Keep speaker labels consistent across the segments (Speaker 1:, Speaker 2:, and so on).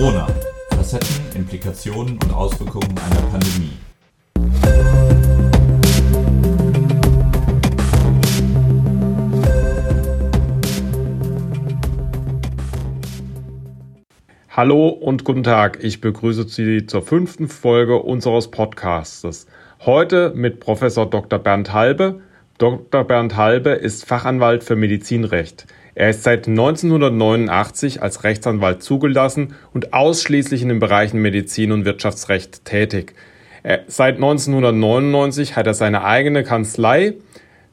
Speaker 1: Corona. Facetten, Implikationen und Auswirkungen einer Pandemie.
Speaker 2: Hallo und guten Tag. Ich begrüße Sie zur fünften Folge unseres Podcasts. Heute mit Professor Dr. Bernd Halbe. Dr. Bernd Halbe ist Fachanwalt für Medizinrecht. Er ist seit 1989 als Rechtsanwalt zugelassen und ausschließlich in den Bereichen Medizin und Wirtschaftsrecht tätig. Er, seit 1999 hat er seine eigene Kanzlei,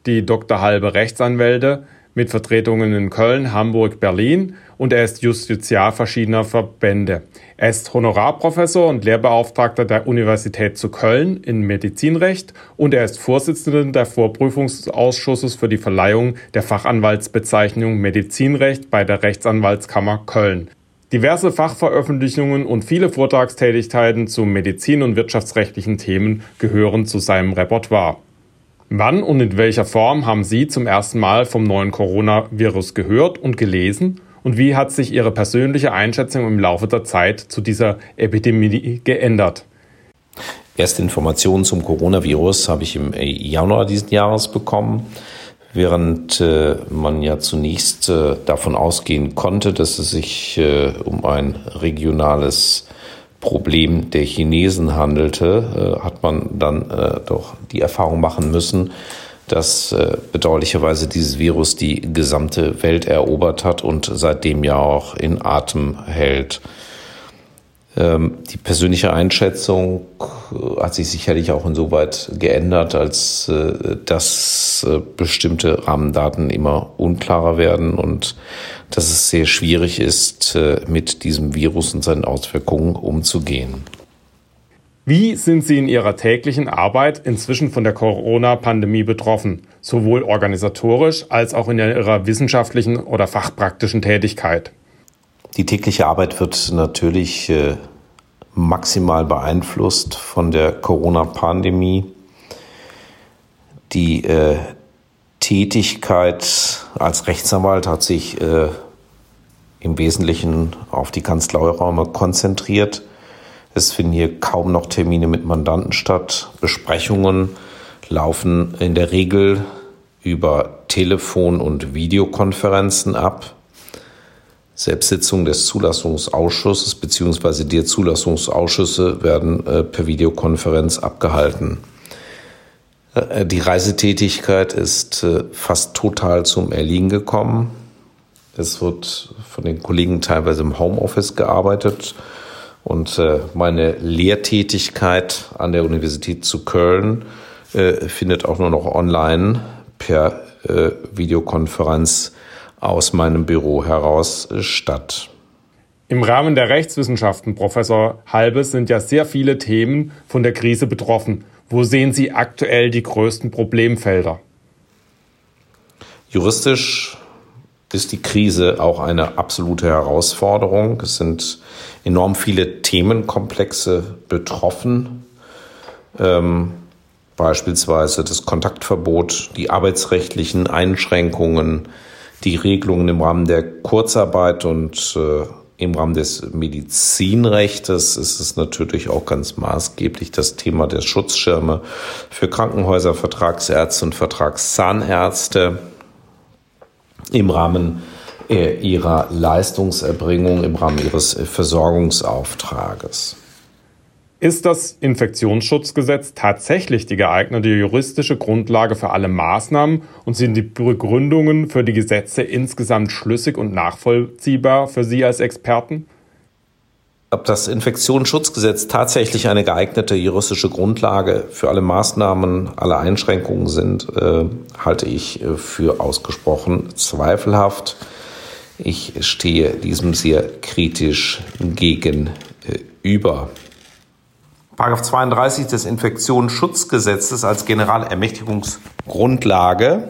Speaker 2: die Dr. Halbe Rechtsanwälte, mit Vertretungen in Köln, Hamburg, Berlin und er ist Justiziar verschiedener Verbände. Er ist Honorarprofessor und Lehrbeauftragter der Universität zu Köln in Medizinrecht und er ist Vorsitzender der Vorprüfungsausschusses für die Verleihung der Fachanwaltsbezeichnung Medizinrecht bei der Rechtsanwaltskammer Köln. Diverse Fachveröffentlichungen und viele Vortragstätigkeiten zu medizin- und wirtschaftsrechtlichen Themen gehören zu seinem Repertoire. Wann und in welcher Form haben Sie zum ersten Mal vom neuen Coronavirus gehört und gelesen? Und wie hat sich Ihre persönliche Einschätzung im Laufe der Zeit zu dieser Epidemie geändert?
Speaker 3: Erste Informationen zum Coronavirus habe ich im Januar diesen Jahres bekommen, während äh, man ja zunächst äh, davon ausgehen konnte, dass es sich äh, um ein regionales Problem der Chinesen handelte, äh, hat man dann äh, doch die Erfahrung machen müssen, dass äh, bedauerlicherweise dieses Virus die gesamte Welt erobert hat und seitdem ja auch in Atem hält. Ähm, die persönliche Einschätzung hat sich sicherlich auch insoweit geändert, als dass bestimmte Rahmendaten immer unklarer werden und dass es sehr schwierig ist, äh, mit diesem Virus und seinen Auswirkungen umzugehen.
Speaker 2: Wie sind Sie in Ihrer täglichen Arbeit inzwischen von der Corona-Pandemie betroffen, sowohl organisatorisch als auch in Ihrer wissenschaftlichen oder fachpraktischen Tätigkeit?
Speaker 3: Die tägliche Arbeit wird natürlich äh, maximal beeinflusst von der Corona-Pandemie. Die äh, Tätigkeit als Rechtsanwalt hat sich äh, im Wesentlichen auf die Kanzleiräume konzentriert. Es finden hier kaum noch Termine mit Mandanten statt. Besprechungen laufen in der Regel über Telefon- und Videokonferenzen ab. Selbstsitzungen des Zulassungsausschusses bzw. der Zulassungsausschüsse werden äh, per Videokonferenz abgehalten. Äh, die Reisetätigkeit ist äh, fast total zum Erliegen gekommen. Es wird von den Kollegen teilweise im Homeoffice gearbeitet. Und äh, meine Lehrtätigkeit an der Universität zu Köln findet auch nur noch online per Videokonferenz aus meinem Büro heraus statt.
Speaker 2: Im Rahmen der Rechtswissenschaften, Professor Halbes, sind ja sehr viele Themen von der Krise betroffen. Wo sehen Sie aktuell die größten Problemfelder?
Speaker 3: Juristisch ist die Krise auch eine absolute Herausforderung. Es sind enorm viele Themenkomplexe betroffen. Ähm, beispielsweise das Kontaktverbot, die arbeitsrechtlichen Einschränkungen, die Regelungen im Rahmen der Kurzarbeit und äh, im Rahmen des Medizinrechts ist es natürlich auch ganz maßgeblich das Thema der Schutzschirme für Krankenhäuser, Vertragsärzte und Vertragszahnärzte im Rahmen äh, ihrer Leistungserbringung, im Rahmen ihres Versorgungsauftrages.
Speaker 2: Ist das Infektionsschutzgesetz tatsächlich die geeignete juristische Grundlage für alle Maßnahmen und sind die Begründungen für die Gesetze insgesamt schlüssig und nachvollziehbar für Sie als Experten?
Speaker 3: Ob das Infektionsschutzgesetz tatsächlich eine geeignete juristische Grundlage für alle Maßnahmen, alle Einschränkungen sind, äh, halte ich äh, für ausgesprochen zweifelhaft. Ich stehe diesem sehr kritisch gegenüber. Paragraph 32 des Infektionsschutzgesetzes als Generalermächtigungsgrundlage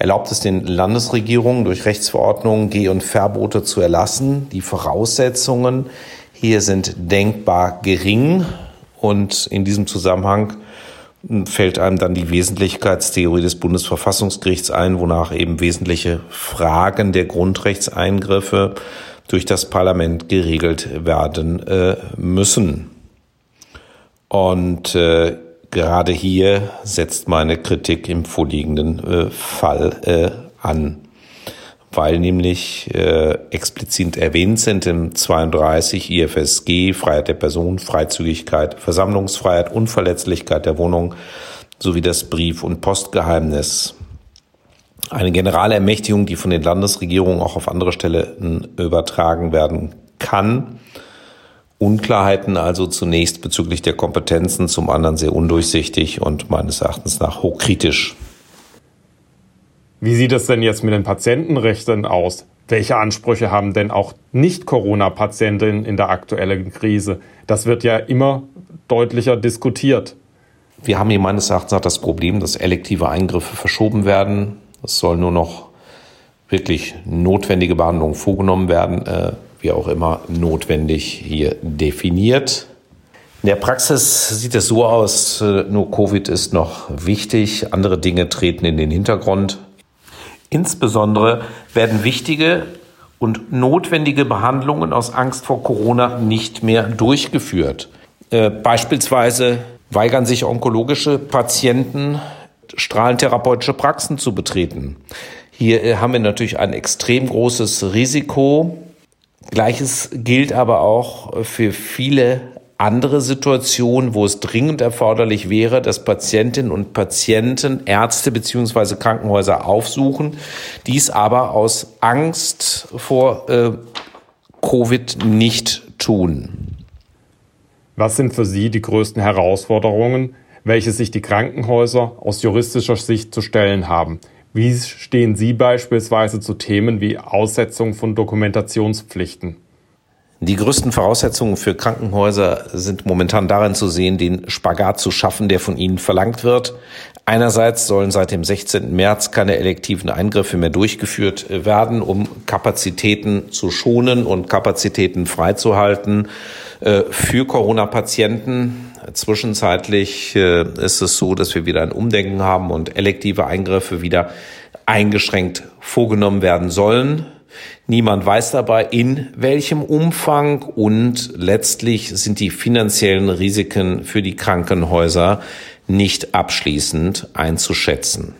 Speaker 3: erlaubt es den Landesregierungen durch Rechtsverordnungen Geh- und Verbote zu erlassen. Die Voraussetzungen hier sind denkbar gering und in diesem Zusammenhang fällt einem dann die Wesentlichkeitstheorie des Bundesverfassungsgerichts ein, wonach eben wesentliche Fragen der Grundrechtseingriffe durch das Parlament geregelt werden äh, müssen. Und äh, gerade hier setzt meine Kritik im vorliegenden äh, Fall äh, an, weil nämlich äh, explizit erwähnt sind im 32 IFSG Freiheit der Person, Freizügigkeit, Versammlungsfreiheit, Unverletzlichkeit der Wohnung sowie das Brief- und Postgeheimnis. Eine generale Ermächtigung, die von den Landesregierungen auch auf andere Stellen übertragen werden kann. Unklarheiten also zunächst bezüglich der Kompetenzen, zum anderen sehr undurchsichtig und meines Erachtens nach hochkritisch.
Speaker 2: Wie sieht es denn jetzt mit den Patientenrechten aus? Welche Ansprüche haben denn auch Nicht-Corona-Patientinnen in der aktuellen Krise? Das wird ja immer deutlicher diskutiert.
Speaker 3: Wir haben hier meines Erachtens das Problem, dass elektive Eingriffe verschoben werden. Es soll nur noch wirklich notwendige Behandlungen vorgenommen werden, äh, wie auch immer notwendig hier definiert. In der Praxis sieht es so aus, äh, nur Covid ist noch wichtig, andere Dinge treten in den Hintergrund. Insbesondere werden wichtige und notwendige Behandlungen aus Angst vor Corona nicht mehr durchgeführt. Äh, beispielsweise weigern sich onkologische Patienten strahlentherapeutische Praxen zu betreten. Hier äh, haben wir natürlich ein extrem großes Risiko. Gleiches gilt aber auch für viele andere Situationen, wo es dringend erforderlich wäre, dass Patientinnen und Patienten Ärzte beziehungsweise Krankenhäuser aufsuchen, dies aber aus Angst vor äh, Covid nicht tun.
Speaker 2: Was sind für Sie die größten Herausforderungen, welche sich die Krankenhäuser aus juristischer Sicht zu stellen haben. Wie stehen Sie beispielsweise zu Themen wie Aussetzung von Dokumentationspflichten?
Speaker 3: Die größten Voraussetzungen für Krankenhäuser sind momentan darin zu sehen, den Spagat zu schaffen, der von ihnen verlangt wird. Einerseits sollen seit dem 16. März keine elektiven Eingriffe mehr durchgeführt werden, um Kapazitäten zu schonen und Kapazitäten freizuhalten äh, für Corona-Patienten. Zwischenzeitlich äh, ist es so, dass wir wieder ein Umdenken haben und elektive Eingriffe wieder eingeschränkt vorgenommen werden sollen. Niemand weiß dabei, in welchem Umfang und letztlich sind die finanziellen Risiken für die Krankenhäuser nicht abschließend einzuschätzen.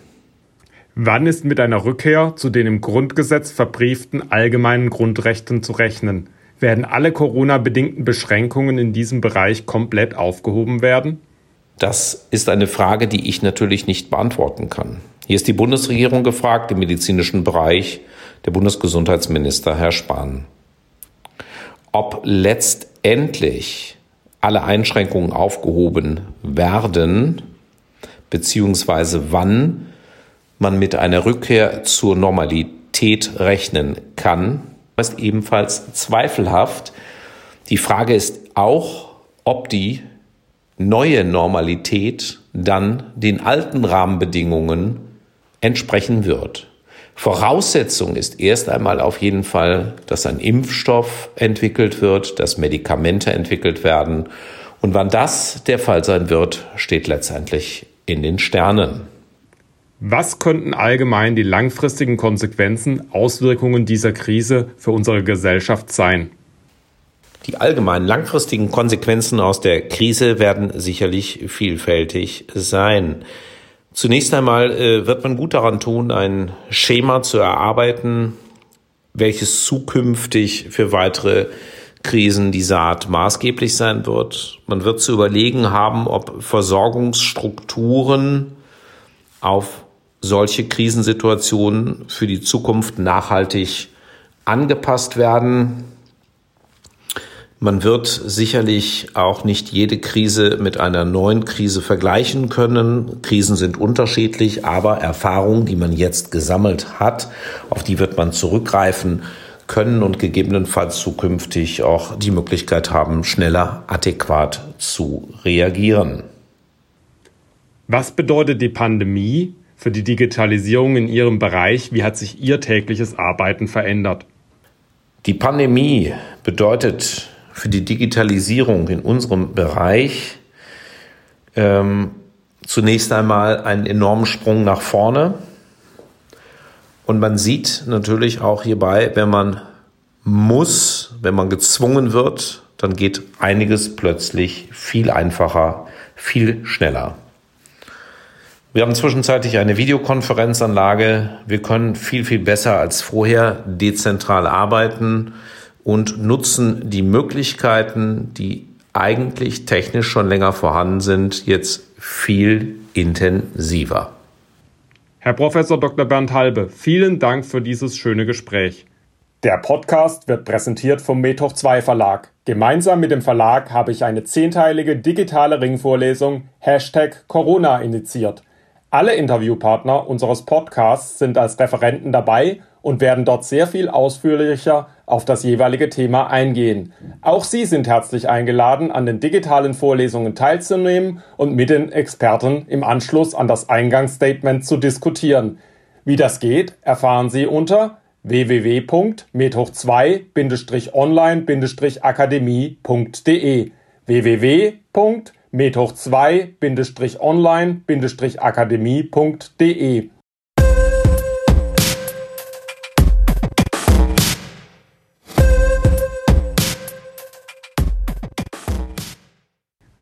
Speaker 2: Wann ist mit einer Rückkehr zu den im Grundgesetz verbrieften allgemeinen Grundrechten zu rechnen? Werden alle Corona-bedingten Beschränkungen in diesem Bereich komplett aufgehoben werden?
Speaker 3: Das ist eine Frage, die ich natürlich nicht beantworten kann. Hier ist die Bundesregierung gefragt, im medizinischen Bereich der Bundesgesundheitsminister Herr Spahn. Ob letztendlich alle Einschränkungen aufgehoben werden, beziehungsweise wann man mit einer Rückkehr zur Normalität rechnen kann, ist ebenfalls zweifelhaft. Die Frage ist auch, ob die neue Normalität dann den alten Rahmenbedingungen entsprechen wird. Voraussetzung ist erst einmal auf jeden Fall, dass ein Impfstoff entwickelt wird, dass Medikamente entwickelt werden. Und wann das der Fall sein wird, steht letztendlich in den Sternen.
Speaker 2: Was könnten allgemein die langfristigen Konsequenzen, Auswirkungen dieser Krise für unsere Gesellschaft sein?
Speaker 3: Die allgemeinen langfristigen Konsequenzen aus der Krise werden sicherlich vielfältig sein. Zunächst einmal äh, wird man gut daran tun, ein Schema zu erarbeiten, welches zukünftig für weitere Krisen dieser Art maßgeblich sein wird. Man wird zu überlegen haben, ob Versorgungsstrukturen auf solche Krisensituationen für die Zukunft nachhaltig angepasst werden. Man wird sicherlich auch nicht jede Krise mit einer neuen Krise vergleichen können. Krisen sind unterschiedlich, aber Erfahrungen, die man jetzt gesammelt hat, auf die wird man zurückgreifen können und gegebenenfalls zukünftig auch die Möglichkeit haben, schneller adäquat zu reagieren.
Speaker 2: Was bedeutet die Pandemie für die Digitalisierung in Ihrem Bereich? Wie hat sich Ihr tägliches Arbeiten verändert?
Speaker 3: Die Pandemie bedeutet für die Digitalisierung in unserem Bereich ähm, zunächst einmal einen enormen Sprung nach vorne. Und man sieht natürlich auch hierbei, wenn man muss, wenn man gezwungen wird, dann geht einiges plötzlich viel einfacher, viel schneller. Wir haben zwischenzeitlich eine Videokonferenzanlage. Wir können viel, viel besser als vorher dezentral arbeiten und nutzen die Möglichkeiten, die eigentlich technisch schon länger vorhanden sind, jetzt viel intensiver.
Speaker 2: Herr Professor Dr. Bernd Halbe, vielen Dank für dieses schöne Gespräch. Der Podcast wird präsentiert vom Methoch 2 Verlag. Gemeinsam mit dem Verlag habe ich eine zehnteilige digitale Ringvorlesung Hashtag Corona initiiert. Alle Interviewpartner unseres Podcasts sind als Referenten dabei und werden dort sehr viel ausführlicher auf das jeweilige Thema eingehen. Auch Sie sind herzlich eingeladen, an den digitalen Vorlesungen teilzunehmen und mit den Experten im Anschluss an das Eingangsstatement zu diskutieren. Wie das geht, erfahren Sie unter www.methoch2-online-akademie.de www.methoch2-online-akademie.de